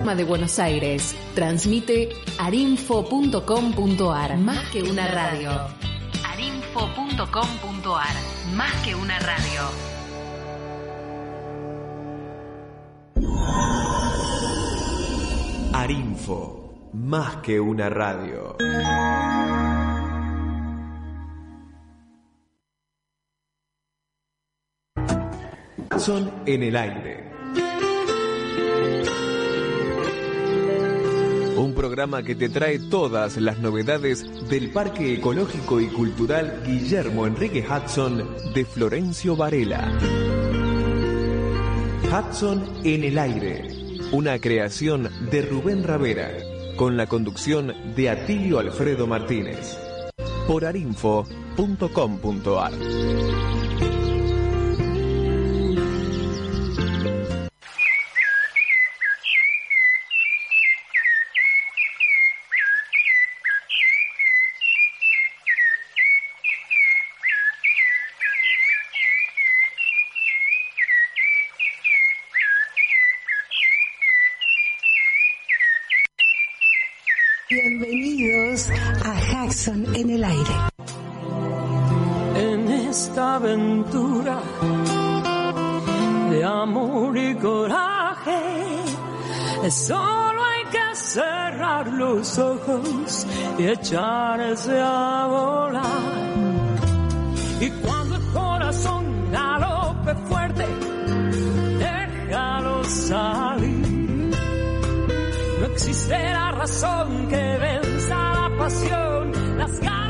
de Buenos Aires. Transmite arinfo.com.ar. Más que una radio. arinfo.com.ar. Más que una radio. Arinfo. Más que una radio. Son en el aire. Un programa que te trae todas las novedades del Parque Ecológico y Cultural Guillermo Enrique Hudson de Florencio Varela. Hudson en el aire, una creación de Rubén Ravera, con la conducción de Atilio Alfredo Martínez, por arinfo.com.ar. los ojos y echarse a volar. Y cuando el corazón galope fuerte, déjalo salir. No existe la razón que venza la pasión, las ganas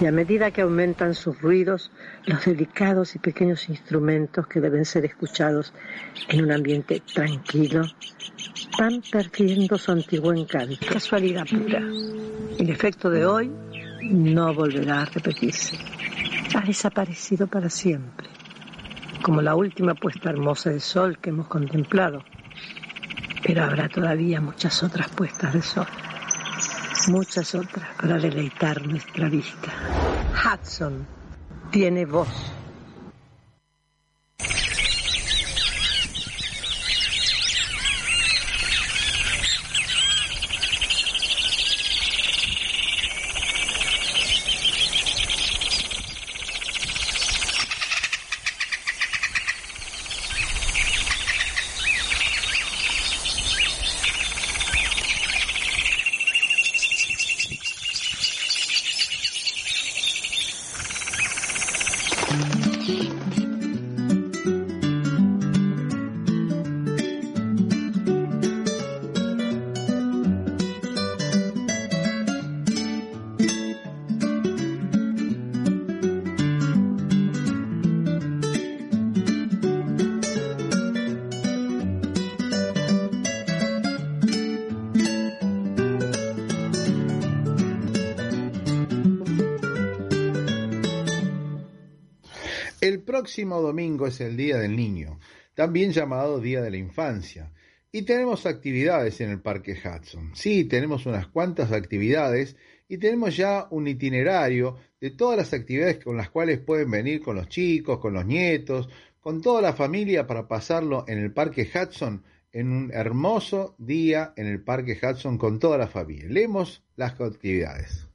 y a medida que aumentan sus ruidos, los delicados y pequeños instrumentos que deben ser escuchados en un ambiente tranquilo van perdiendo su antiguo encanto. Casualidad pura. El efecto de hoy no volverá a repetirse. Ha desaparecido para siempre, como la última puesta hermosa de sol que hemos contemplado. Pero habrá todavía muchas otras puestas de sol muchas otras para deleitar nuestra vista. Hudson tiene voz. Próximo domingo es el Día del Niño, también llamado Día de la Infancia. Y tenemos actividades en el Parque Hudson. Sí, tenemos unas cuantas actividades y tenemos ya un itinerario de todas las actividades con las cuales pueden venir con los chicos, con los nietos, con toda la familia para pasarlo en el Parque Hudson en un hermoso día en el Parque Hudson con toda la familia. Leemos las actividades.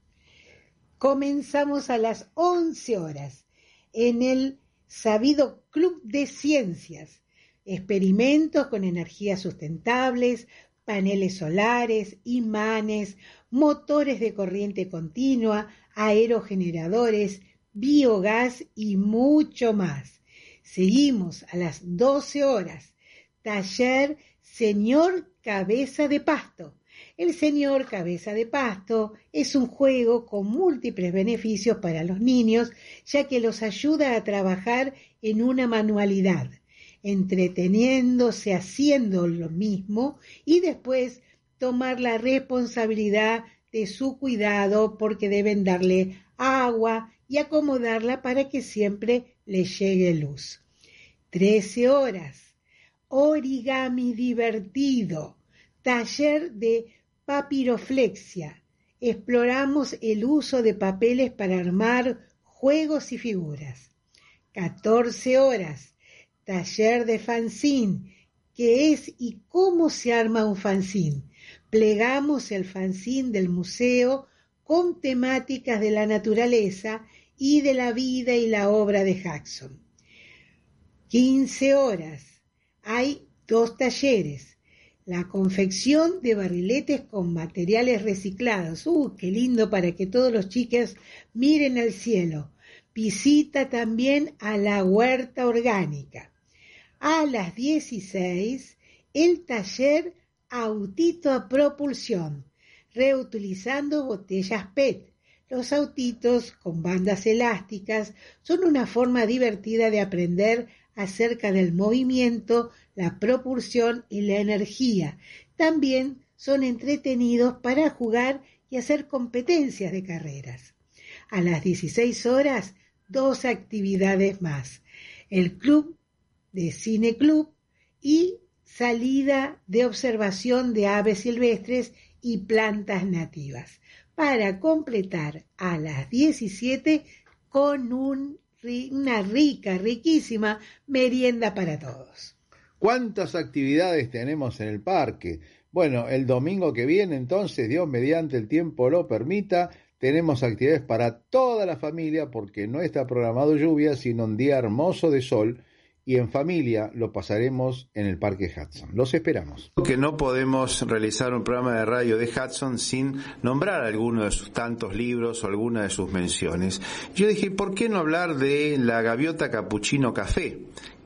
Comenzamos a las 11 horas en el sabido Club de Ciencias. Experimentos con energías sustentables, paneles solares, imanes, motores de corriente continua, aerogeneradores, biogás y mucho más. Seguimos a las 12 horas. Taller Señor Cabeza de Pasto. El Señor Cabeza de Pasto es un juego con múltiples beneficios para los niños, ya que los ayuda a trabajar en una manualidad, entreteniéndose haciendo lo mismo y después tomar la responsabilidad de su cuidado porque deben darle agua y acomodarla para que siempre le llegue luz. Trece horas. Origami divertido. Taller de papiroflexia. Exploramos el uso de papeles para armar juegos y figuras. Catorce horas. Taller de fanzine. ¿Qué es y cómo se arma un fanzine? Plegamos el fanzine del museo con temáticas de la naturaleza y de la vida y la obra de Jackson. 15 horas. Hay dos talleres. La confección de barriletes con materiales reciclados. ¡Uh, qué lindo para que todos los chicos miren al cielo! Visita también a la huerta orgánica. A las 16, el taller autito a propulsión, reutilizando botellas PET. Los autitos con bandas elásticas son una forma divertida de aprender acerca del movimiento, la propulsión y la energía. También son entretenidos para jugar y hacer competencias de carreras. A las 16 horas, dos actividades más. El club de Cine Club y salida de observación de aves silvestres y plantas nativas, para completar a las 17 con una rica, riquísima merienda para todos. ¿Cuántas actividades tenemos en el parque? Bueno, el domingo que viene, entonces, Dios mediante el tiempo lo permita, tenemos actividades para toda la familia porque no está programado lluvia, sino un día hermoso de sol y en familia lo pasaremos en el Parque Hudson. Los esperamos. Que no podemos realizar un programa de radio de Hudson sin nombrar alguno de sus tantos libros o alguna de sus menciones. Yo dije, ¿por qué no hablar de la gaviota capuchino café?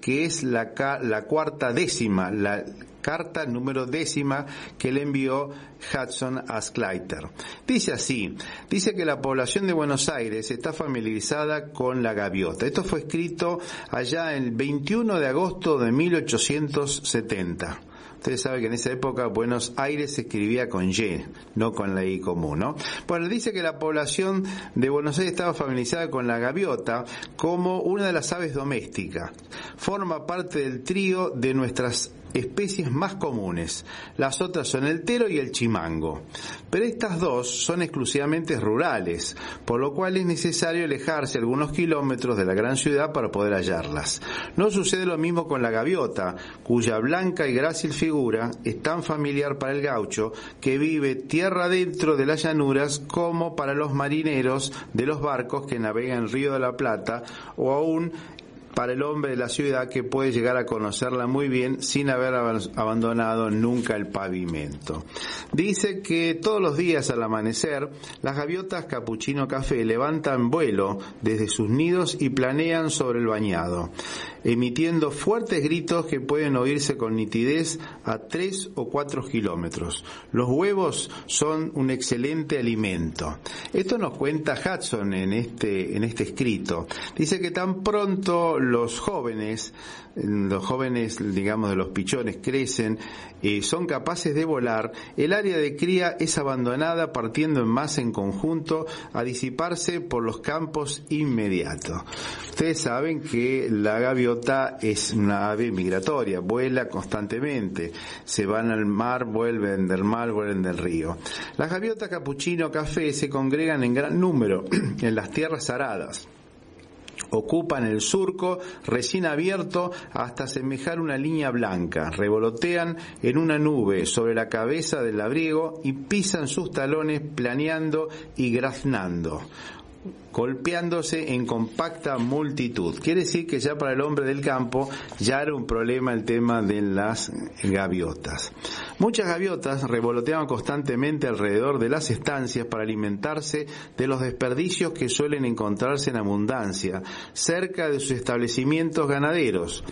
Que es la, la cuarta décima, la carta número décima que le envió Hudson a Skleiter. Dice así, dice que la población de Buenos Aires está familiarizada con la gaviota. Esto fue escrito allá el 21 de agosto de 1870. Ustedes saben que en esa época Buenos Aires se escribía con Y, no con la I común, ¿no? Bueno, dice que la población de Buenos Aires estaba familiarizada con la gaviota como una de las aves domésticas. Forma parte del trío de nuestras especies más comunes. Las otras son el tero y el chimango. Pero estas dos son exclusivamente rurales, por lo cual es necesario alejarse algunos kilómetros de la gran ciudad para poder hallarlas. No sucede lo mismo con la gaviota, cuya blanca y grácil figura es tan familiar para el gaucho que vive tierra dentro de las llanuras como para los marineros de los barcos que navegan río de la Plata o aún para el hombre de la ciudad que puede llegar a conocerla muy bien sin haber abandonado nunca el pavimento. Dice que todos los días al amanecer las gaviotas capuchino café levantan vuelo desde sus nidos y planean sobre el bañado, emitiendo fuertes gritos que pueden oírse con nitidez a 3 o 4 kilómetros. Los huevos son un excelente alimento. Esto nos cuenta Hudson en este, en este escrito. Dice que tan pronto los jóvenes, los jóvenes, digamos, de los pichones crecen, eh, son capaces de volar, el área de cría es abandonada partiendo en masa en conjunto a disiparse por los campos inmediatos. Ustedes saben que la gaviota es una ave migratoria, vuela constantemente, se van al mar, vuelven del mar, vuelven del río. Las gaviotas capuchino café se congregan en gran número en las tierras aradas ocupan el surco recién abierto hasta semejar una línea blanca, revolotean en una nube sobre la cabeza del labriego y pisan sus talones planeando y graznando golpeándose en compacta multitud. Quiere decir que ya para el hombre del campo ya era un problema el tema de las gaviotas. Muchas gaviotas revoloteaban constantemente alrededor de las estancias para alimentarse de los desperdicios que suelen encontrarse en abundancia cerca de sus establecimientos ganaderos.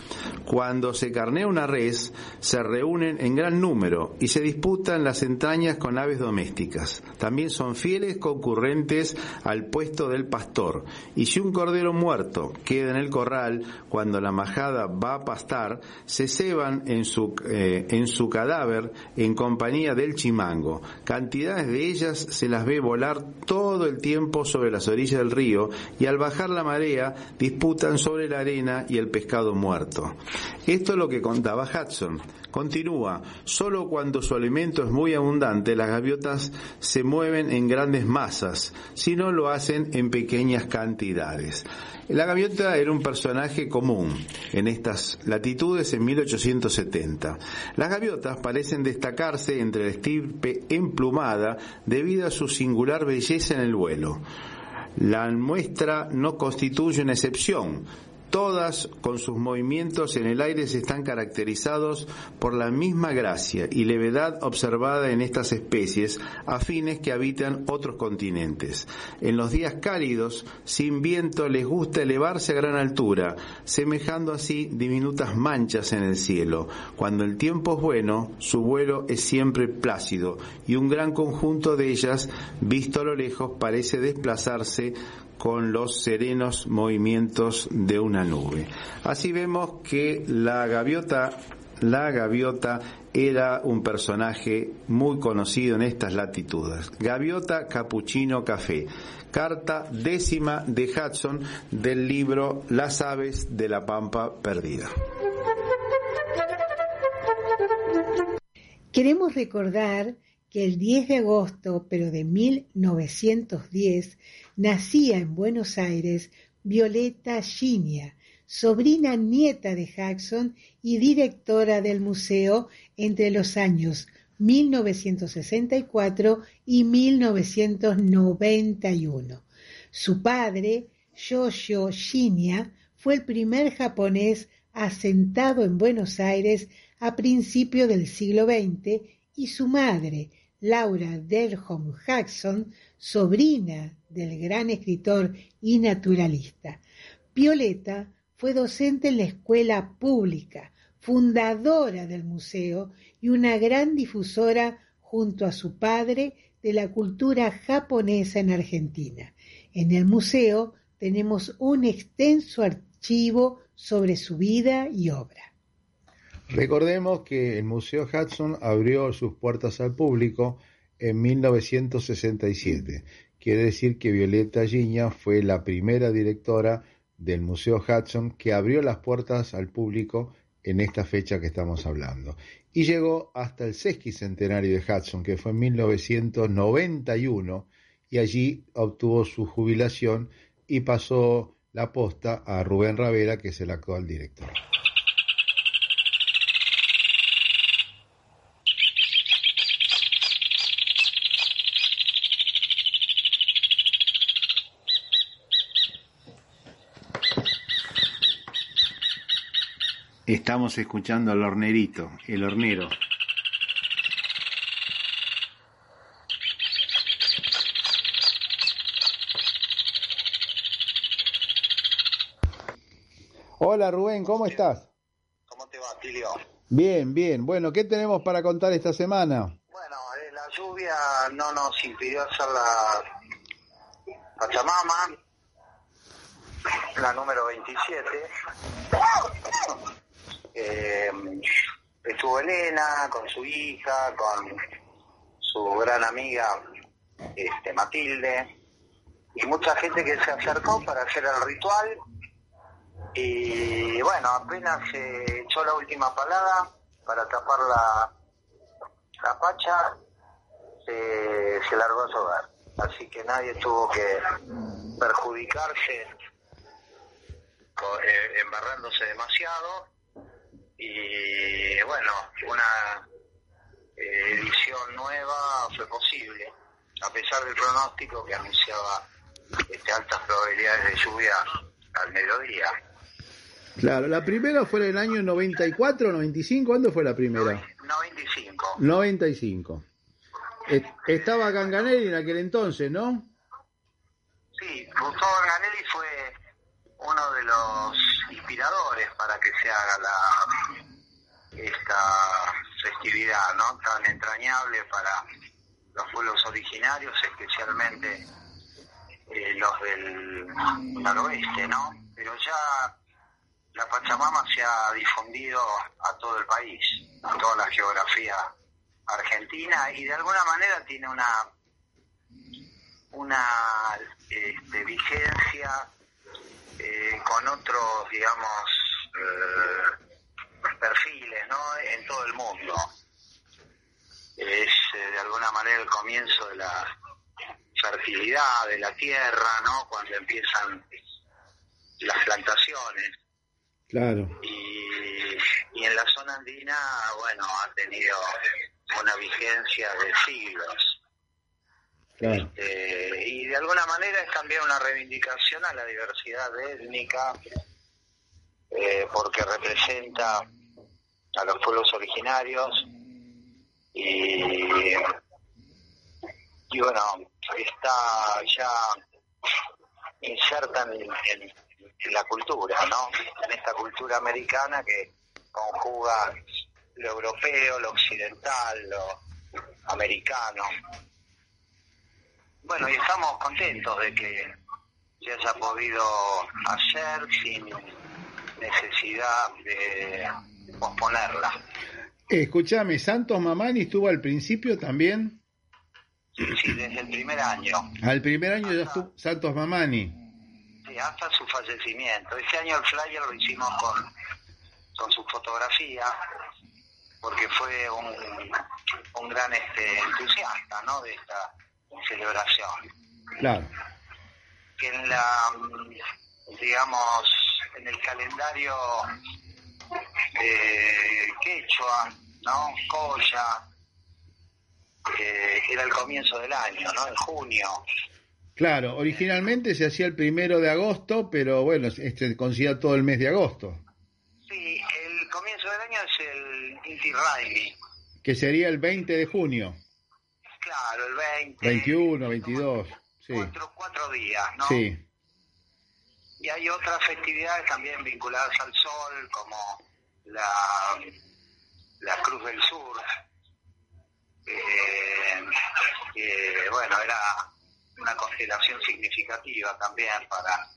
Cuando se carnea una res, se reúnen en gran número y se disputan las entrañas con aves domésticas. También son fieles concurrentes al puesto del pastor. Y si un cordero muerto queda en el corral cuando la majada va a pastar, se ceban en su, eh, en su cadáver en compañía del chimango. Cantidades de ellas se las ve volar todo el tiempo sobre las orillas del río y al bajar la marea disputan sobre la arena y el pescado muerto. Esto es lo que contaba Hudson. Continúa, solo cuando su alimento es muy abundante las gaviotas se mueven en grandes masas, si no lo hacen en pequeñas cantidades. La gaviota era un personaje común en estas latitudes en 1870. Las gaviotas parecen destacarse entre la estirpe emplumada debido a su singular belleza en el vuelo. La muestra no constituye una excepción, Todas con sus movimientos en el aire se están caracterizados por la misma gracia y levedad observada en estas especies afines que habitan otros continentes. En los días cálidos, sin viento, les gusta elevarse a gran altura, semejando así diminutas manchas en el cielo. Cuando el tiempo es bueno, su vuelo es siempre plácido y un gran conjunto de ellas, visto a lo lejos, parece desplazarse con los serenos movimientos de una nube. Así vemos que la gaviota, la gaviota era un personaje muy conocido en estas latitudes. Gaviota Capuchino Café, carta décima de Hudson del libro Las aves de la pampa perdida. Queremos recordar que el 10 de agosto, pero de 1910, nacía en Buenos Aires Violeta Ginia, sobrina nieta de Jackson y directora del museo entre los años 1964 y 1991. Su padre, Yoshio Shinya, fue el primer japonés asentado en Buenos Aires a principios del siglo XX y su madre, Laura Delholm Jackson, sobrina del gran escritor y naturalista. Violeta fue docente en la escuela pública, fundadora del museo y una gran difusora junto a su padre de la cultura japonesa en Argentina. En el museo tenemos un extenso archivo sobre su vida y obra. Recordemos que el Museo Hudson abrió sus puertas al público en 1967. Quiere decir que Violeta Giña fue la primera directora del Museo Hudson que abrió las puertas al público en esta fecha que estamos hablando. Y llegó hasta el sesquicentenario de Hudson, que fue en 1991, y allí obtuvo su jubilación y pasó la posta a Rubén Ravera, que es el actual director. Estamos escuchando al hornerito, el hornero. Hola Rubén, ¿cómo estás? ¿Cómo te va, Tilio? Bien, bien. Bueno, ¿qué tenemos para contar esta semana? Bueno, eh, la lluvia no nos impidió hacer la Pachamama. la número 27. Eh, estuvo Elena con su hija, con su gran amiga este, Matilde, y mucha gente que se acercó para hacer el ritual. Y bueno, apenas se echó la última palada para tapar la, la pacha, se, se largó a su hogar. Así que nadie tuvo que perjudicarse eh, embarrándose demasiado. Y bueno, una eh, edición nueva fue posible, a pesar del pronóstico que anunciaba este, altas probabilidades de lluvia al mediodía. Claro, la primera fue en el año 94, 95, ¿cuándo fue la primera? 95. 95. Et- Estaba Ganganelli en aquel entonces, ¿no? Sí, Gustavo Ganelli fue uno de los para que se haga la esta festividad, ¿no? Tan entrañable para los pueblos originarios, especialmente eh, los del noroeste, ¿no? Pero ya la Pachamama se ha difundido a todo el país, a toda la geografía argentina y de alguna manera tiene una una este, vigencia eh, con otros, digamos, eh, perfiles, ¿no? En todo el mundo. Es eh, de alguna manera el comienzo de la fertilidad de la tierra, ¿no? Cuando empiezan las plantaciones Claro. y, y en la zona andina, bueno, ha tenido una vigencia de siglos. Eh, y de alguna manera es también una reivindicación a la diversidad étnica, eh, porque representa a los pueblos originarios y, bueno, está ya inserta en, en- en la cultura, ¿no? En esta cultura americana que conjuga lo europeo, lo occidental, lo americano. Bueno, y estamos contentos de que se haya podido hacer sin necesidad de posponerla. Escúchame, Santos Mamani estuvo al principio también. Sí, desde el primer año, Al primer año ya estuvo Santos Mamani. sí, hasta su fallecimiento. Este año el flyer lo hicimos con, con su fotografía, porque fue un, un gran este, entusiasta ¿no? de esta celebración. Claro. que en la, digamos, en el calendario eh, quechua, ¿no? Coya, eh, era el comienzo del año, ¿no? En junio. Claro, originalmente se hacía el primero de agosto, pero bueno, este considera todo el mes de agosto, Sí, el comienzo del año es el Inti Raimi, que sería el 20 de junio, claro, el 20. 21, 22, sí, Cuatro, cuatro días, ¿no? sí, Y hay otras festividades también vinculadas al sol, como la, la Cruz del Sur, eh, que bueno, era una constelación significativa también para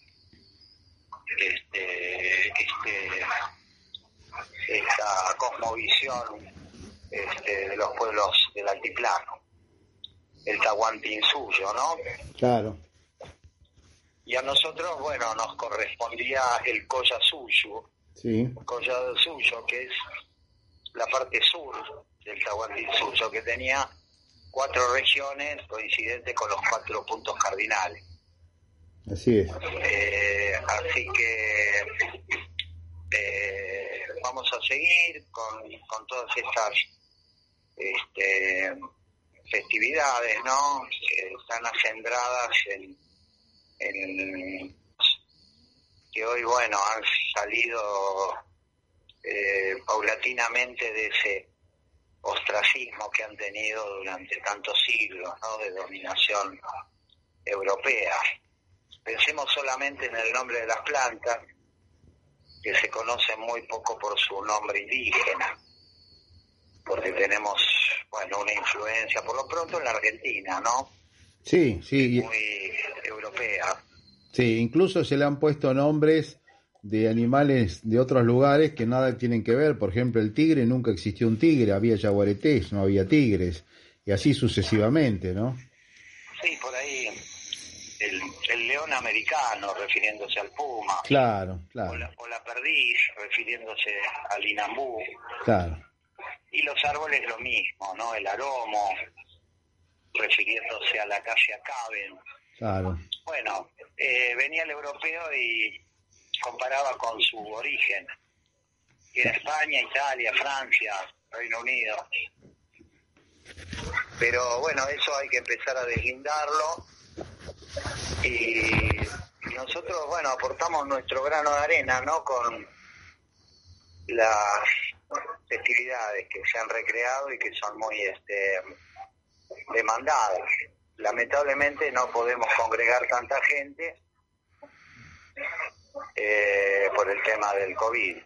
este, este, esta cosmovisión este, de los pueblos del altiplano, el Tahuantinsuyo, ¿no? claro, Y a nosotros, bueno, nos correspondía el Coya Suyo, sí, Coya Suyo, que es la parte sur del Tahuantinsuyo, que tenía cuatro regiones coincidentes con los cuatro puntos cardinales. así es. Eh, así que eh, vamos a seguir con, con todas estas este, festividades, ¿no? Que están acendradas en, en- que hoy, bueno, han salido eh, paulatinamente de ese ostracismo que han tenido durante tantos siglos, ¿no? De dominación europea. Pensemos solamente en el nombre de las plantas, que se conocen muy poco por su nombre indígena, porque tenemos, bueno, una influencia, por lo pronto en la Argentina, ¿no? Sí, sí, Muy europea. Sí, incluso se le han puesto nombres de animales de otros lugares que nada tienen que ver. Por ejemplo, el tigre nunca existió un tigre, había yaguaretés, no había tigres, y así sucesivamente, ¿no? Sí, por ahí el, el león americano refiriéndose al puma. Claro, O claro, la, o la perdiz refiriéndose al inambú. claro. Y los árboles lo mismo, ¿no? El aromo refiriéndose a la calle Acaben. Claro, Bueno, eh, venía el europeo y comparaba con su origen. Y era España, Italia, Francia, Reino Unido. Pero bueno, eso hay que empezar a deslindarlo. Y nosotros, bueno, aportamos nuestro grano de arena, ¿no? Con las festividades que se han recreado y que son muy este, demandadas. Lamentablemente no podemos congregar tanta gente eh, por el tema del COVID.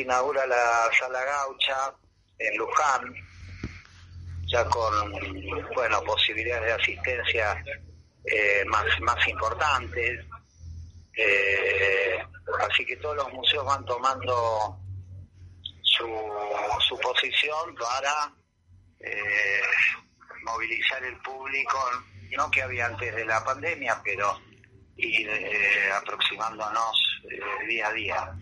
Inaugura la sala gaucha en Luján, ya con bueno posibilidades de asistencia eh, más, más importantes. Eh, así que todos los museos van tomando su, su posición para eh, movilizar el público, no que había antes de la pandemia, pero ir eh, aproximándonos eh, día a día.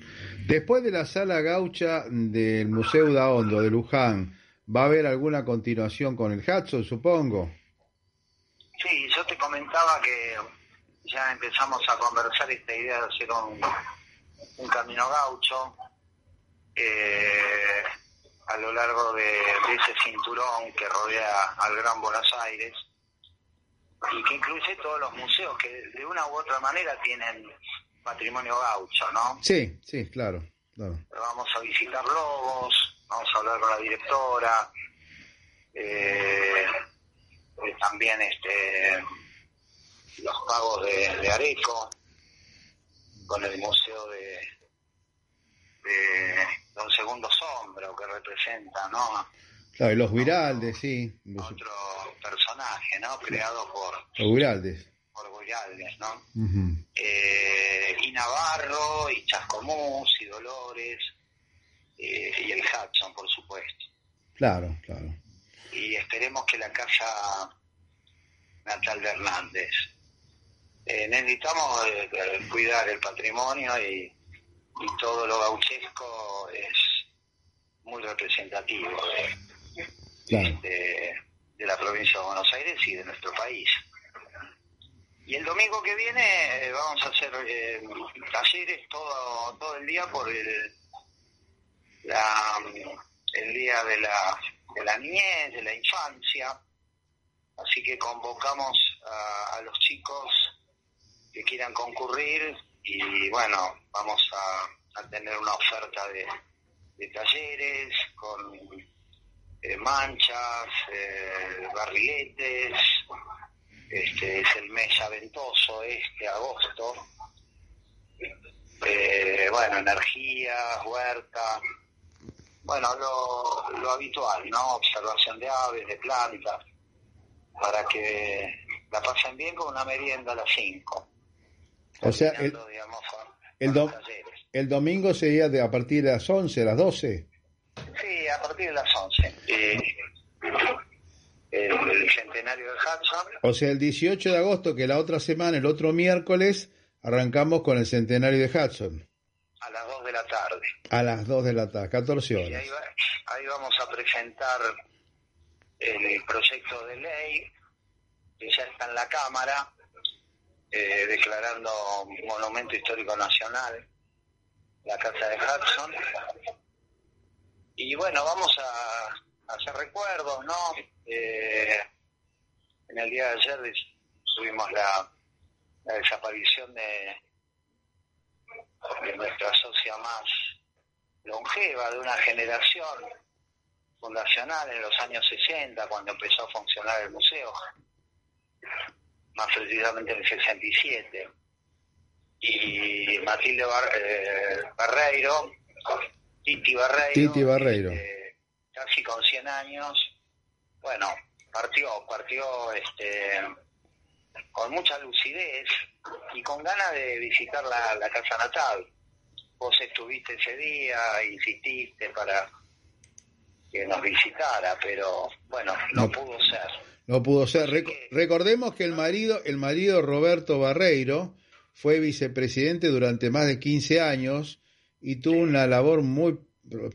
Después de la sala gaucha del Museo Daondo de Luján, ¿va a haber alguna continuación con el Hudson, supongo? Sí, yo te comentaba que ya empezamos a conversar esta idea de hacer un, camino gaucho eh, a lo largo de ese cinturón que rodea al Gran Buenos Aires y que incluye todos los museos que de una u otra manera tienen patrimonio gaucho, ¿no? Sí, sí, claro, claro. Vamos a visitar Lobos, vamos a hablar con la directora, eh, eh, también este los pagos de, de Areco, con el museo de, de Don Segundo Sombra, que representa, ¿no? Claro, y los Viraldes, sí. Otro personaje, ¿no? Creado por, los Viraldes. por Viraldes, ¿no? Ujú. Eh, y Navarro, y Chascomús, y Dolores, eh, y el Hudson, por supuesto. Claro, claro. Y esperemos que la casa natal de Hernández. Eh, necesitamos eh, cuidar el patrimonio y, y todo lo gauchesco es muy representativo de, Claro. de- de la provincia de Buenos Aires y de nuestro país. Y el domingo que viene eh, vamos a hacer eh, talleres todo, todo el día por el, la, el día de la, de la niñez, de la infancia. Así que convocamos a, los chicos que quieran concurrir y bueno, vamos a, tener una oferta de, de talleres con eh, manchas, eh, barriletes, este es el mes ya ventoso, este agosto, eh, bueno, energía, huerta, bueno, lo, lo habitual, ¿no? Observación de aves, de plantas, para que la pasen bien con una merienda a las 5. O sea, el, digamos, el, con do- los talleres. el domingo sería de, a partir de las 11, las 12. Sí, a partir de las 11. Eh, el, el centenario de Hudson, O sea, el 18 de agosto, que la otra semana, el otro miércoles, arrancamos con el centenario de Hudson. a las 2 de la tarde. A las 2 de la tarde, 14 Y horas. ahí, va- ahí vamos a presentar el proyecto de ley que ya está en la Cámara, eh, declarando Monumento Histórico Nacional la Casa de Hudson. Y bueno, vamos a hacer recuerdos, ¿no? Eh, en el día de ayer tuvimos la, la desaparición de, de nuestra socia más longeva de una generación fundacional en los años 60, cuando empezó a funcionar el museo, más precisamente en el 67. Y Matilde Bar- eh, Barreiro, Titi Barreiro, Titi Barreiro. este, casi con 100 años, bueno, partió, partió este, con mucha lucidez y con ganas de visitar la, la casa natal. Vos estuviste ese día, insististe para que nos visitara, pero bueno, no, No. pudo ser. No pudo ser. Reco- recordemos que el marido, el marido Roberto Barreiro fue vicepresidente durante más de 15 años y tuvo una labor muy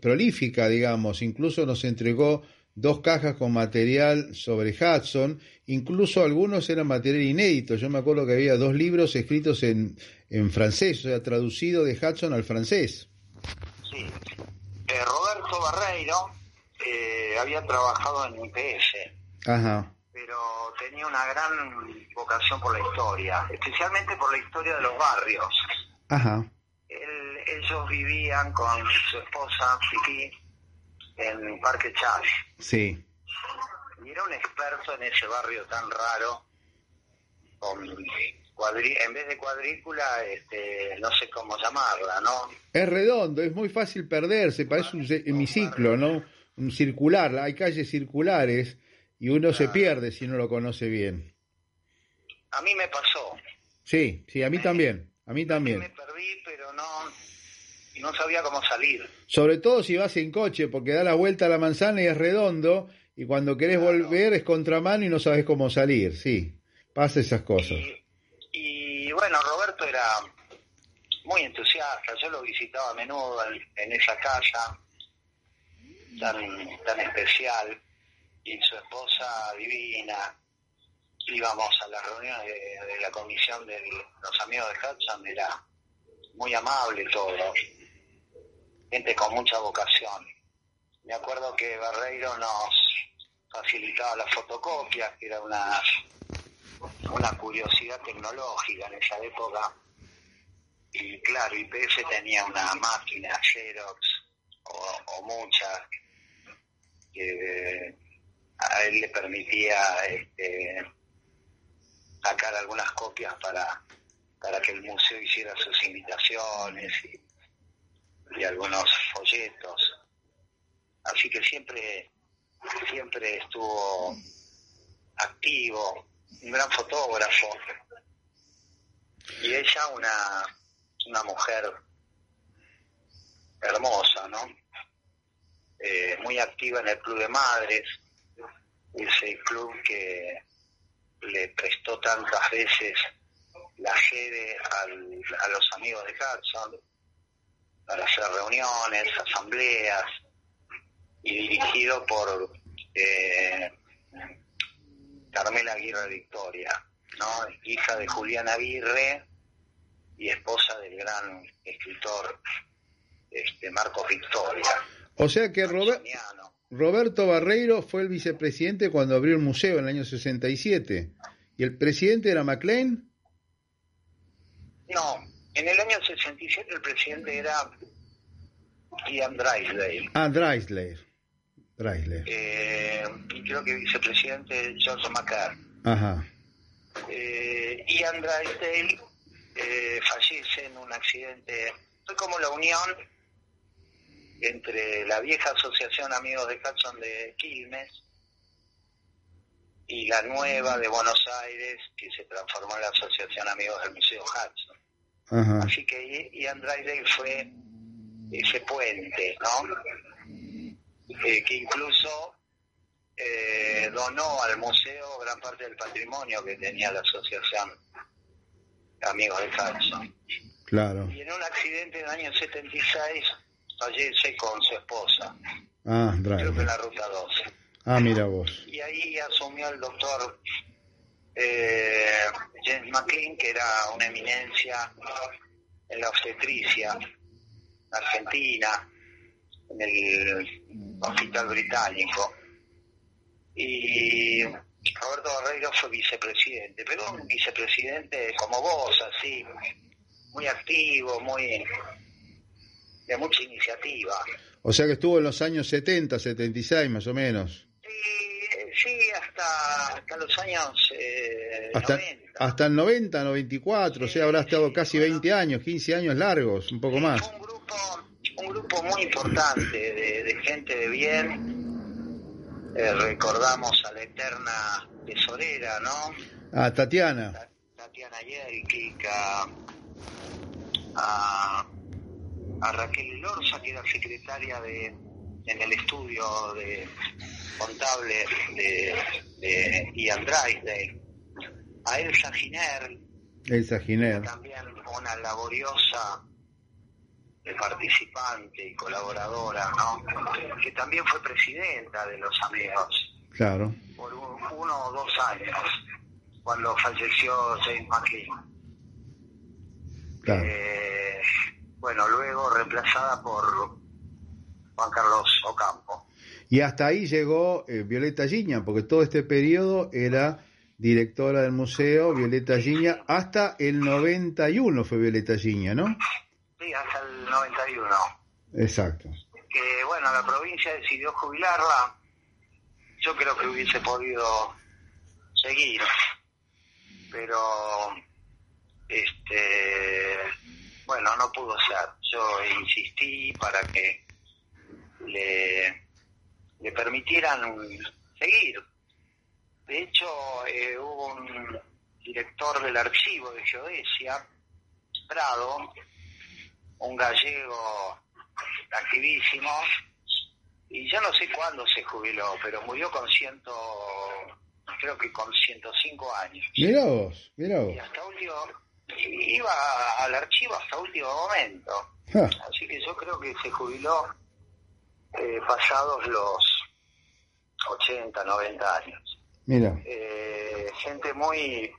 prolífica, digamos. Incluso nos entregó dos cajas con material sobre Hudson, incluso algunos eran material inédito. Yo me acuerdo que había dos libros escritos en, en francés, o sea, traducido de Hudson al francés. Sí. Eh, Roberto Barreiro eh, había trabajado en IPS, Ajá, pero tenía una gran vocación por la historia, especialmente por la historia de los barrios. ajá, Él- ellos vivían con su esposa, Titi, en Parque Chas. sí. Y era un experto en ese barrio tan raro, con en vez de cuadrícula, este, no sé cómo llamarla, ¿no? Es redondo, es muy fácil perderse, parece un hemiciclo, ¿no? Un circular, hay calles circulares y uno se pierde si no lo conoce bien. A mí me pasó. Sí, sí, a mí también, a mí también. No sabía cómo salir. Sobre todo si vas en coche, porque da la vuelta a la manzana y es redondo, y cuando querés volver es contramano y no sabes cómo salir, sí, pasa esas cosas. Y, y bueno, Roberto era muy entusiasta, yo lo visitaba a menudo en, en esa casa tan, tan especial, y su esposa divina. Íbamos a las reuniones de, de la comisión de los amigos de Hudson, era muy amable todo, gente con mucha vocación. Me acuerdo que Barreiro nos facilitaba las fotocopias, que era una una curiosidad tecnológica en esa época. Y claro, IPF tenía una máquina Xerox o, muchas que a él le permitía este, sacar algunas copias para, para que el museo hiciera sus invitaciones y, y algunos folletos. Así que siempre, siempre estuvo activo, un gran fotógrafo. Y ella una, una mujer hermosa, ¿no? Eh, muy activa en el Club de Madres, ese club que le prestó tantas veces la sede al- a los amigos de Hudson para hacer reuniones, asambleas, y dirigido por eh, Carmela Aguirre Victoria. ¿no? Hija de Julián Aguirre y esposa del gran escritor este, Marcos Victoria. O sea que Robert. Roberto Barreiro fue el vicepresidente cuando abrió el museo en el año 67. ¿Y el presidente era MacLean? No, en el año 67 el presidente era Ian Drysdale. Ah, Dreisler. Dreisler. Eh, y creo que vicepresidente George Macar. Ajá. Eh, Ian Drysdale eh, fallece en un accidente. Fue como la unión entre la vieja asociación Amigos de Hudson de Quilmes y la nueva de Buenos Aires que se transformó en la Asociación Amigos del Museo Hudson. Ajá. Así que Ian Drysdale fue ese puente, ¿no? Eh, que incluso eh, donó al museo gran parte del patrimonio que tenía la asociación Amigos de Hudson. Claro. Y en un accidente en el año 76 fallece con su esposa, Ah, creo que en la ruta 12. Ah, mira vos. Y ahí asumió el doctor eh, James McLean, que era una eminencia en la obstetricia argentina, en el hospital británico. Y Roberto Barreiro fue vicepresidente, pero un vicepresidente como vos, así, muy activo, muy de mucha iniciativa. O sea que estuvo en los años 70, 76 más o menos. Sí, sí, hasta, hasta los años eh, Hasta, 90. hasta el 90, 94, o sea, habrá estado casi 20 años, 15 años largos, un poco más. Fue un grupo, un grupo muy importante de, de gente de bien. Eh, recordamos a la eterna tesorera, ¿no? Ah, Tatiana. Ta- Tatiana Yerkik, a, a, a Raquel Lorza, que era secretaria de en el estudio de contable de, de Ian Drysdale, a Elsa Giner, Elsa Giner. también una laboriosa participante y colaboradora, ¿no? Que también fue presidenta de los amigos Claro. por un- uno o dos años, cuando falleció James McLean. Claro. Eh, bueno, luego reemplazada por Juan Carlos Ocampo. Y hasta ahí llegó eh, Violeta Giña, porque todo este periodo era directora del museo, Violeta Giña, hasta el 91 fue Violeta Giña, ¿no? Sí, hasta el 91. Exacto. que bueno, la provincia decidió jubilarla, yo creo que hubiese podido seguir, pero este bueno, no pudo ser. Yo insistí para que le, le permitieran seguir. De hecho, eh, hubo un director del archivo de Geodesia, Prado, un gallego activísimo, y ya no sé cuándo se jubiló, pero murió con ciento, creo que con 105 años. Mira vos, mira Y vos. hasta último, iba al archivo hasta último momento. Así que yo creo que se jubiló pasados los 80, 90 años. mira. Eh, gente muy,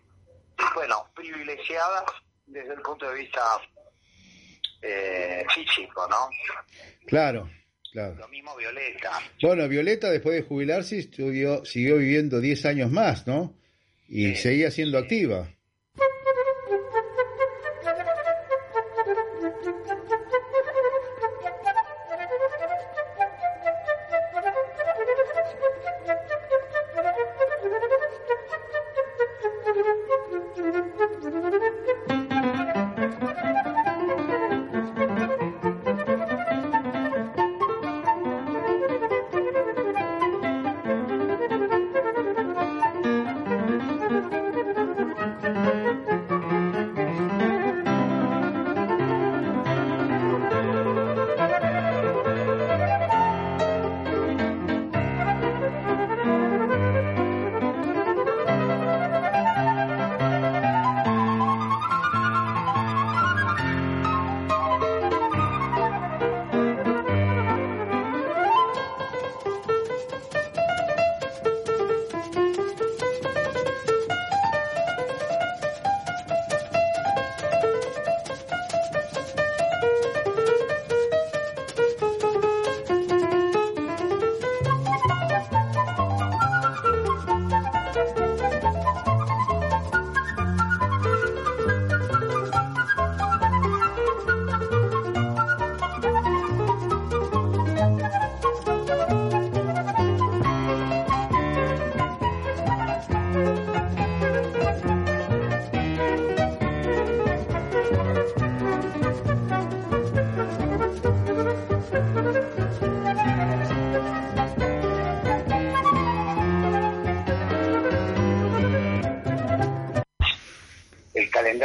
bueno, privilegiada desde el punto de vista eh, físico, ¿no? Claro, claro. Lo mismo Violeta. Bueno, Violeta después de jubilarse estudió, siguió viviendo 10 años más, ¿no? Y Sí, seguía siendo sí. activa.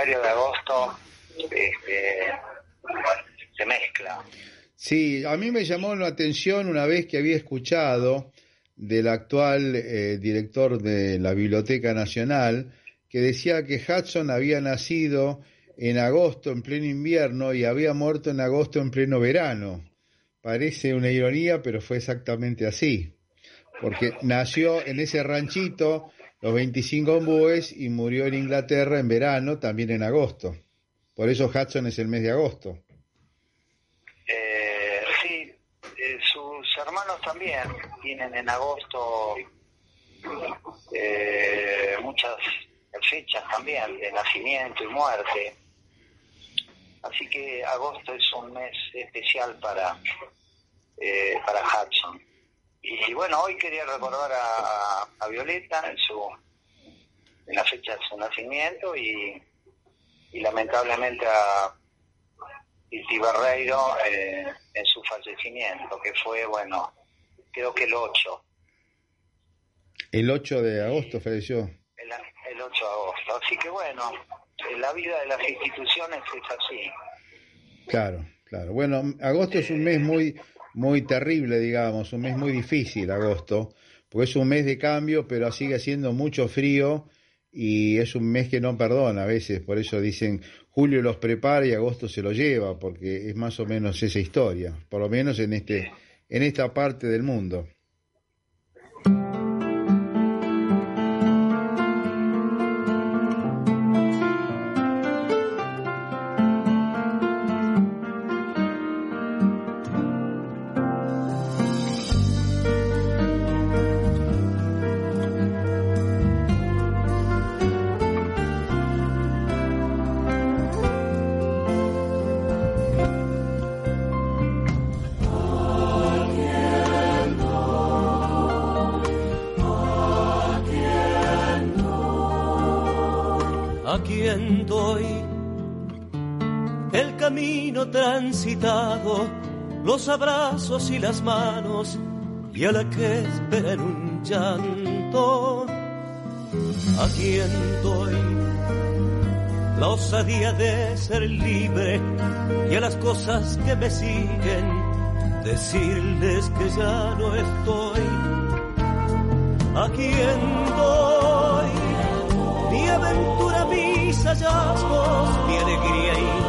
De agosto este, se mezcla. Sí, a mí me llamó la atención una vez que había escuchado del actual eh, director de la Biblioteca Nacional que decía que Hudson había nacido en agosto, en pleno invierno, y había muerto en agosto, en pleno verano. Parece una ironía, pero fue exactamente así, porque nació en ese ranchito los 25 ombúes y murió en Inglaterra en verano, también en agosto. Por eso Hudson es el mes de agosto. Eh, sí, eh, sus hermanos también tienen en agosto eh, muchas fechas también de nacimiento y muerte. Así que agosto es un mes especial para, eh, para Hudson. Y, bueno, hoy quería recordar a, Violeta en, su, en la fecha de su nacimiento y, y lamentablemente a Iti Barreiro eh, en su fallecimiento, que fue, bueno, creo que el 8. El 8 de agosto falleció. El, el 8 de agosto. Así que bueno, la vida de las instituciones es así. Claro, claro. Bueno, agosto es un mes muy, muy terrible, digamos, un mes muy difícil, agosto, porque es un mes de cambio, pero sigue haciendo mucho frío y es un mes que no perdona a veces, por eso dicen julio los prepara y agosto se lo lleva, porque es más o menos esa historia, por lo menos en este, en esta parte del mundo. Abrazos y las manos y a la que espera en un llanto. ¿A quien doy la osadía de ser libre y a las cosas que me siguen decirles que ya no estoy? ¿A quien doy mi aventura, mis hallazgos, mi alegría y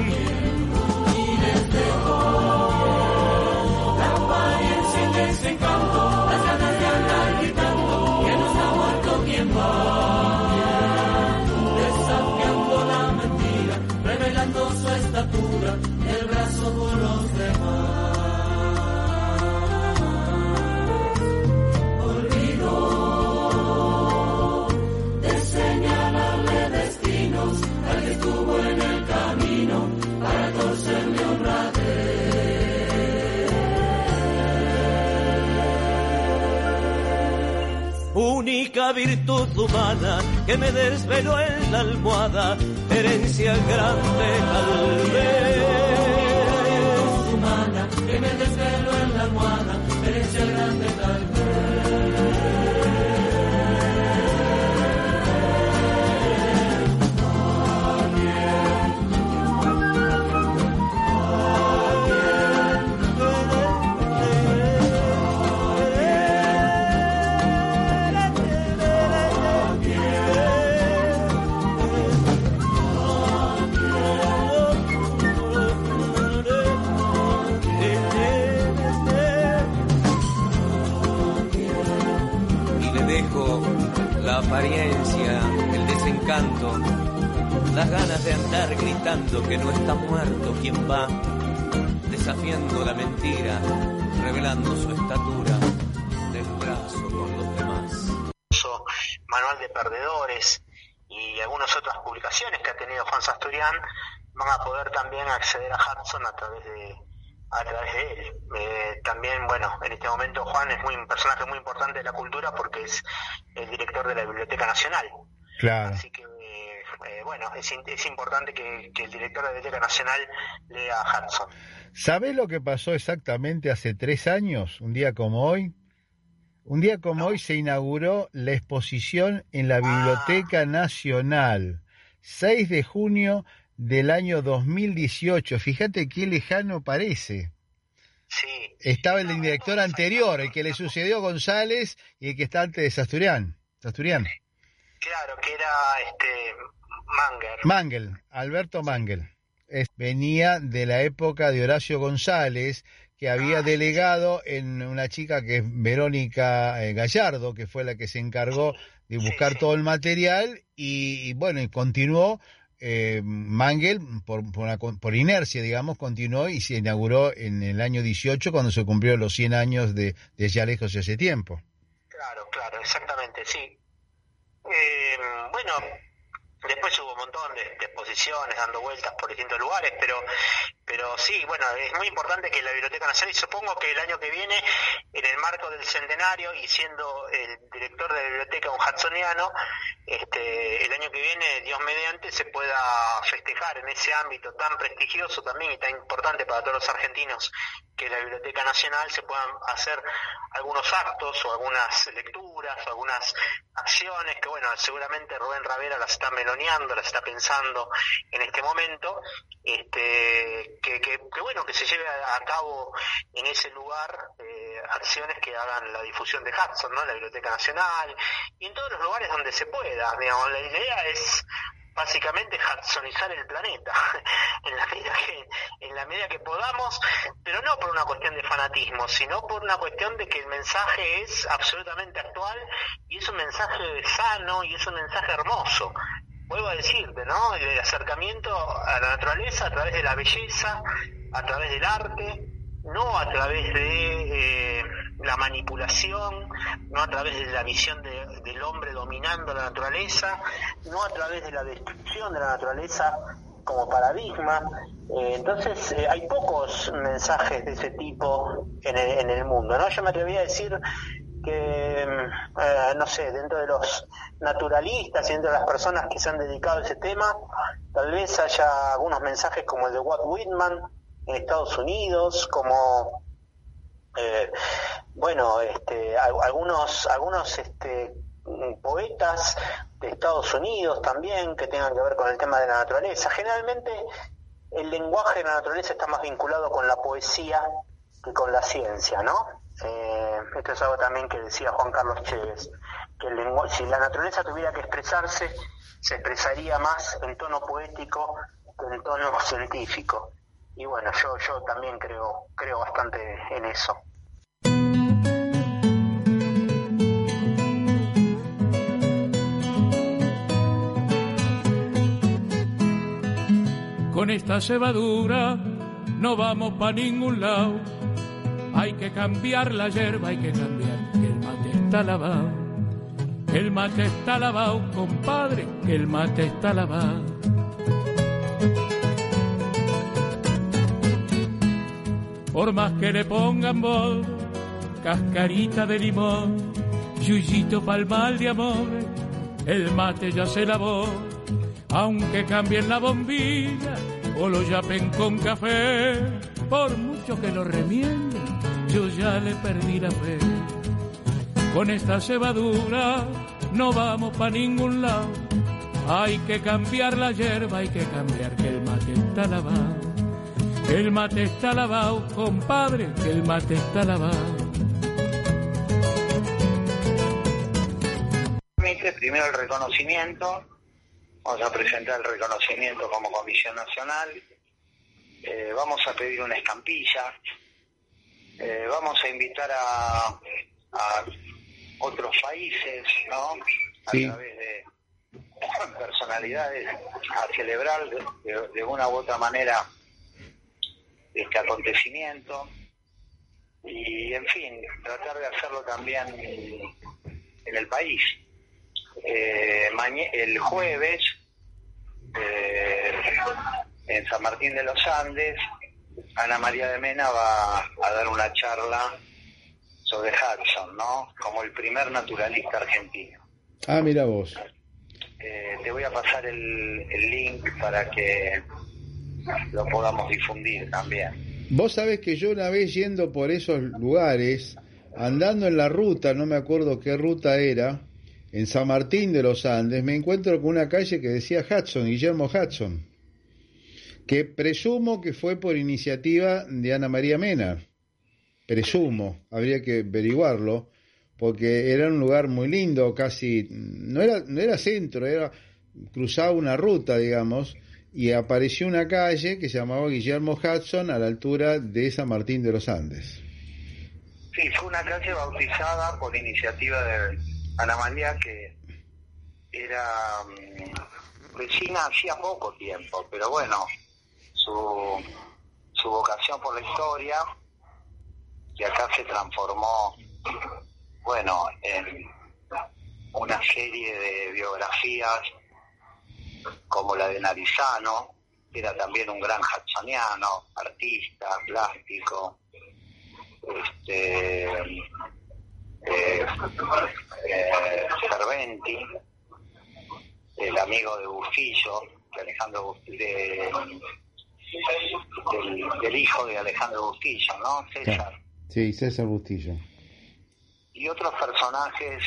virtud humana que me desveló en la almohada, herencia grande tal vez. humana que me desveló en la almohada, herencia grande tal vez. Apariencia, el desencanto, las ganas de andar gritando que no está muerto quien va, desafiando la mentira, revelando su estatura del brazo con los demás. Manual de Perdedores y algunas otras publicaciones que ha tenido Juan Sasturian, van a poder también acceder a Hudson a través de a través de él. Eh, también, bueno, en este momento Juan es muy, un personaje muy importante de la cultura porque es el director de la Biblioteca Nacional. Claro. Así que, eh, bueno, es, es importante que, que el director de la Biblioteca Nacional lea a Hudson. ¿Sabés lo que pasó exactamente hace tres años, un día como hoy? Un día como hoy se inauguró la exposición en la Biblioteca Nacional, 6 de junio del año 2018. Fíjate qué lejano parece. Sí. Estaba el director anterior, el que le sucedió a González y el que está antes de Sasturian. Sasturian. Claro, que era este Manger. Mangel, Alberto Mangel. Es- venía de la época de Horacio González, que había delegado en una chica que es Verónica eh, Gallardo, que fue la que se encargó de buscar todo el material, y, y bueno, y continuó. Eh, Mangel, por, por, inercia, digamos, continuó y se inauguró en el año 18, cuando se cumplieron los 100 años de, de Ya Lejos Hace Tiempo. Claro, claro, exactamente, sí. Eh, bueno, después hubo un montón de, exposiciones dando vueltas por distintos lugares, pero pero sí, bueno, es muy importante que la Biblioteca Nacional, y supongo que el año que viene, en el marco del centenario, y siendo el director de la biblioteca un hudsoniano, este, el año que viene, Dios mediante, se pueda festejar en ese ámbito tan prestigioso también y tan importante para todos los argentinos, que la Biblioteca Nacional se puedan hacer algunos actos o algunas lecturas o algunas acciones que, bueno, seguramente Rubén Ravera las está meloneando, las está pensando en este momento, este, que, bueno, que se lleve a, cabo en ese lugar eh, acciones que hagan la difusión de Hudson, ¿no? La Biblioteca Nacional y en todos los lugares donde se pueda, digamos, la idea es básicamente hudsonizar el planeta en la medida que podamos pero no por una cuestión de fanatismo sino por una cuestión de que el mensaje es absolutamente actual y es un mensaje sano y es un mensaje hermoso vuelvo a decirte no el acercamiento a la naturaleza a través de la belleza a través del arte no a través de eh, la manipulación, no a través de la visión de- del hombre dominando la naturaleza, no a través de la destrucción de la naturaleza como paradigma. Eh, entonces, eh, hay pocos mensajes de ese tipo en el, en el mundo. ¿no? Yo me atrevería a decir que, eh, no sé, dentro de los naturalistas y dentro de las personas que se han dedicado a ese tema, tal vez haya algunos mensajes como el de Walt Whitman en Estados Unidos, como eh, bueno, este, al- algunos, algunos este, poetas de Estados Unidos también que tengan que ver con el tema de la naturaleza. Generalmente el lenguaje de la naturaleza está más vinculado con la poesía que con la ciencia, ¿no? Eh, esto es algo también que decía Juan Carlos Chévez, que el lengua- si la naturaleza tuviera que expresarse, se expresaría más en tono poético que en tono científico. Y bueno, yo, yo también creo, creo bastante en eso. Con esta cebadura no vamos para ningún lado. Hay que cambiar la hierba, hay que cambiar. que El mate está lavado. El mate está lavado, compadre. que El mate está lavado. Por más que le pongan bol, cascarita de limón, Yuyito pa'l mal de amores, el mate ya se lavó, aunque cambien la bombilla o lo yapen con café, por mucho que lo remienden, yo ya le perdí la fe. Con esta cebadura no vamos pa' ningún lado, hay que cambiar la hierba, hay que cambiar que el mate está lavado. El mate está lavado, compadre, que el mate está lavado. Primero el reconocimiento, vamos a presentar el reconocimiento como Comisión Nacional, eh, vamos a pedir una estampilla, eh, vamos a invitar a, a otros países, ¿no? A través de personalidades a celebrar de, de una u otra manera este acontecimiento. Y en fin tratar de hacerlo también en el país. Eh, el jueves eh, en San Martín de los Andes Ana María de Mena va a dar una charla sobre Hudson, ¿no? Como el primer naturalista argentino. Ah, mira vos. Eh, te voy a pasar el, el link para que lo podamos difundir también. Vos sabés que yo una vez yendo por esos lugares, andando en la ruta, no me acuerdo qué ruta era, en San Martín de los Andes, me encuentro con una calle que decía Hudson, Guillermo Hudson, que presumo que fue por iniciativa de Ana María Mena. Presumo, habría que averiguarlo, porque era un lugar muy lindo, casi, no era, no era centro, era cruzaba una ruta, digamos, y apareció una calle que se llamaba Guillermo Hudson a la altura de San Martín de los Andes. Sí, fue una calle bautizada por iniciativa de Ana María que era mm, vecina hacía poco tiempo, pero bueno, su, su vocación por la historia, que acá se transformó, bueno, en una serie de biografías como la de Narizano, era también un gran hudsoniano, artista, plástico, este, eh, eh, Cerventi, el amigo de Bustillo, de Alejandro de, del, hijo de Alejandro Bustillo, ¿no? César. Sí, César Bustillo. Y otros personajes,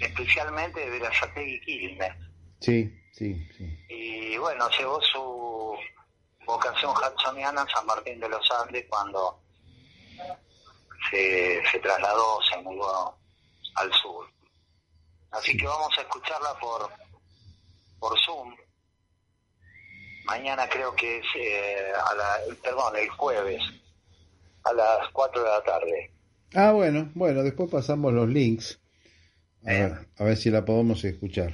especialmente de Verazategui Quilmes. Sí, Sí, Y bueno, llevó su vocación hudsoniana a San Martín de los Andes cuando se, se trasladó, se mudó al sur. Así que vamos a escucharla por, por Zoom. Mañana creo que es, eh, a la, perdón, el jueves, a las 4 de la tarde. Ah, bueno, bueno, después pasamos los links. A ver, si la podemos escuchar.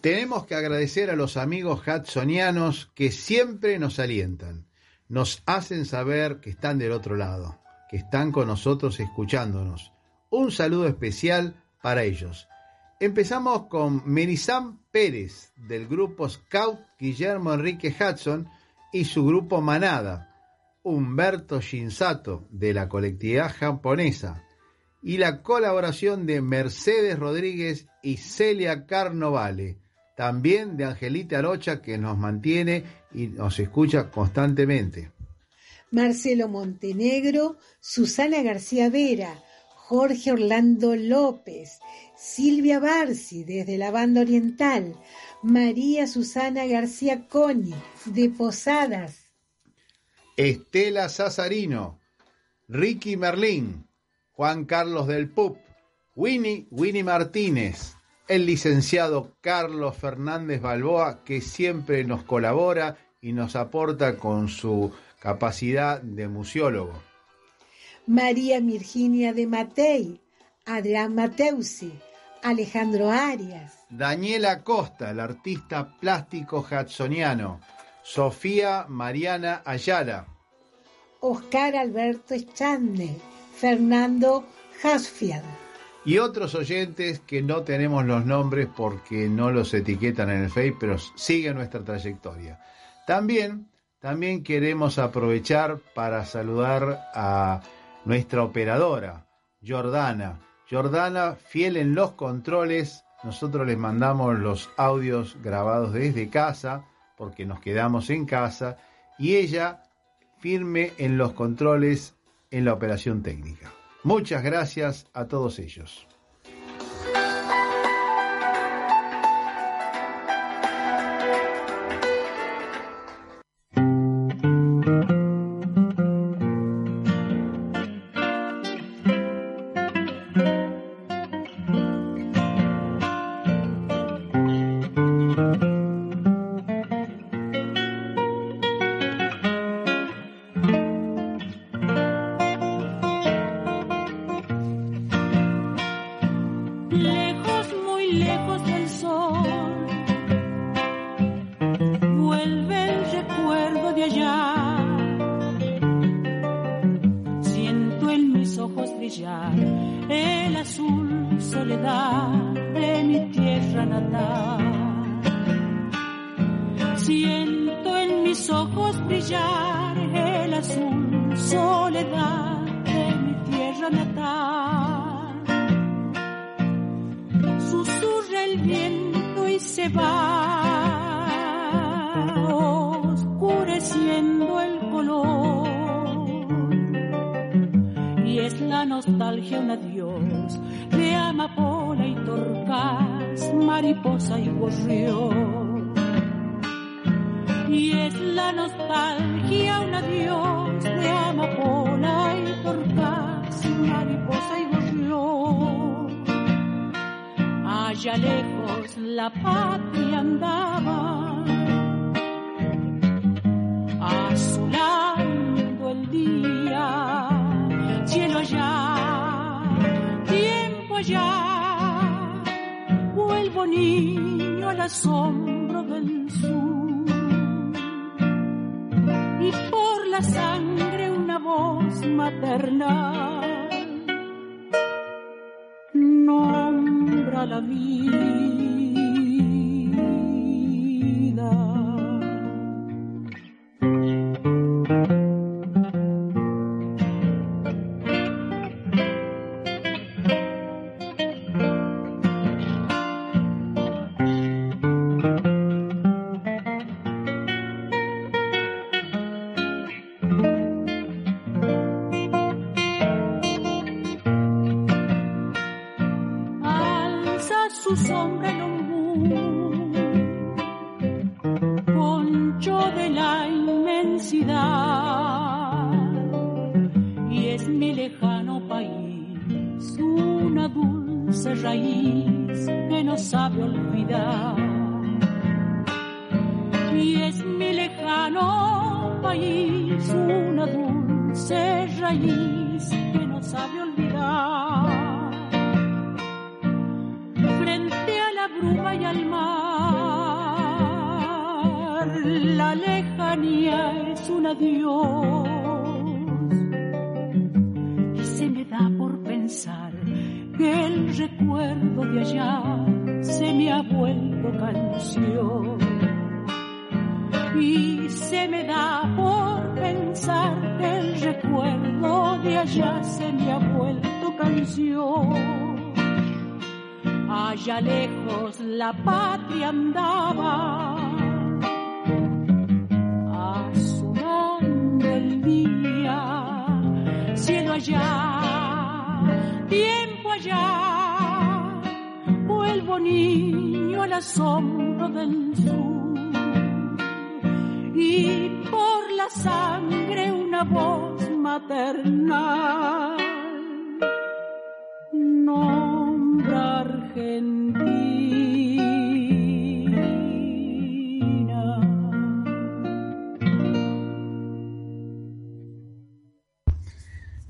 Tenemos que agradecer a los amigos hudsonianos que siempre nos alientan, nos hacen saber que están del otro lado, que están con nosotros escuchándonos. Un saludo especial para ellos. Empezamos con Merizam Pérez del grupo Scout Guillermo Enrique Hudson y su grupo Manada, Humberto Shinsato de la colectividad japonesa, y la colaboración de Mercedes Rodríguez y Celia Carnovale, también de Angelita Arocha que nos mantiene y nos escucha constantemente. Marcelo Montenegro, Susana García Vera, Jorge Orlando López, Silvia Barci desde la banda oriental, María Susana García Coni de Posadas, Estela Sazarino, Ricky Merlín, Juan Carlos del Pup, Winnie, Winnie Martínez, el licenciado Carlos Fernández Balboa, que siempre nos colabora y nos aporta con su capacidad de museólogo. María Virginia de Matei, Adrián Mateusi, Alejandro Arias. Daniela Costa, el artista plástico hudsoniano. Sofía Mariana Ayala. Oscar Alberto Echandne, Fernando Hasfield. Y otros oyentes que no tenemos los nombres porque no los etiquetan en el Face, pero siguen nuestra trayectoria. También, también queremos aprovechar para saludar a nuestra operadora, Jordana. Jordana, fiel en los controles. Nosotros les mandamos los audios grabados desde casa, porque nos quedamos en casa. Y ella, firme en los controles en la operación técnica. Muchas gracias a todos ellos. Lejos, del sol, vuelve el recuerdo de allá. Siento en mis ojos brillar el azul soledad de mi tierra natal. Siento en mis ojos brillar el azul soledad se va oscureciendo el color. Y es la nostalgia un adiós de amapola y torcas, mariposa y gorrión. Y es la nostalgia un adiós de amapola y allá lejos la patria andaba, azulando el día, cielo allá, tiempo allá, vuelvo niño al asombro del sur, y por la sangre una voz maternal nombra la vida.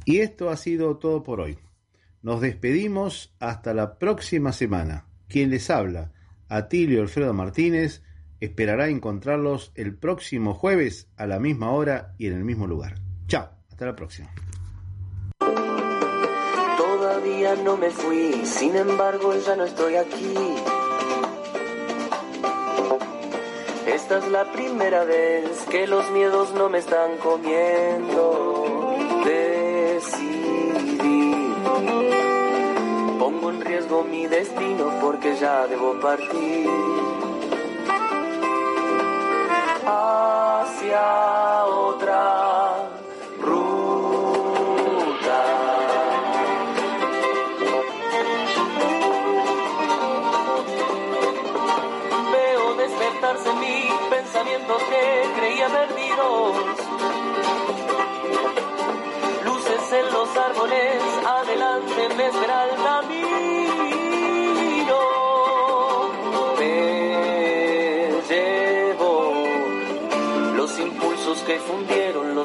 Y esto ha sido todo por hoy. Nos despedimos hasta la próxima semana. Quien les habla, Atilio Alfredo Martínez, esperará encontrarlos el próximo jueves a la misma hora y en el mismo lugar. Chao, hasta la próxima. Todavía no me fui, sin embargo ya no estoy aquí. Esta es la primera vez que los miedos no me están comiendo. Arriesgo mi destino porque ya debo partir. Hacia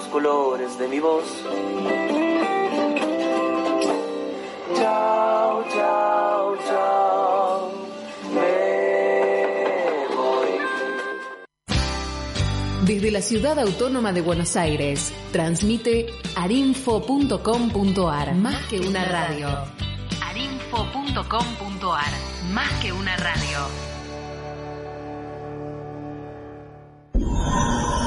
colores de mi voz. Chao, chao, chao. Me voy. Desde la ciudad autónoma de Buenos Aires, transmite arinfo.com.ar. Más que una radio. arinfo.com.ar. Más que una radio.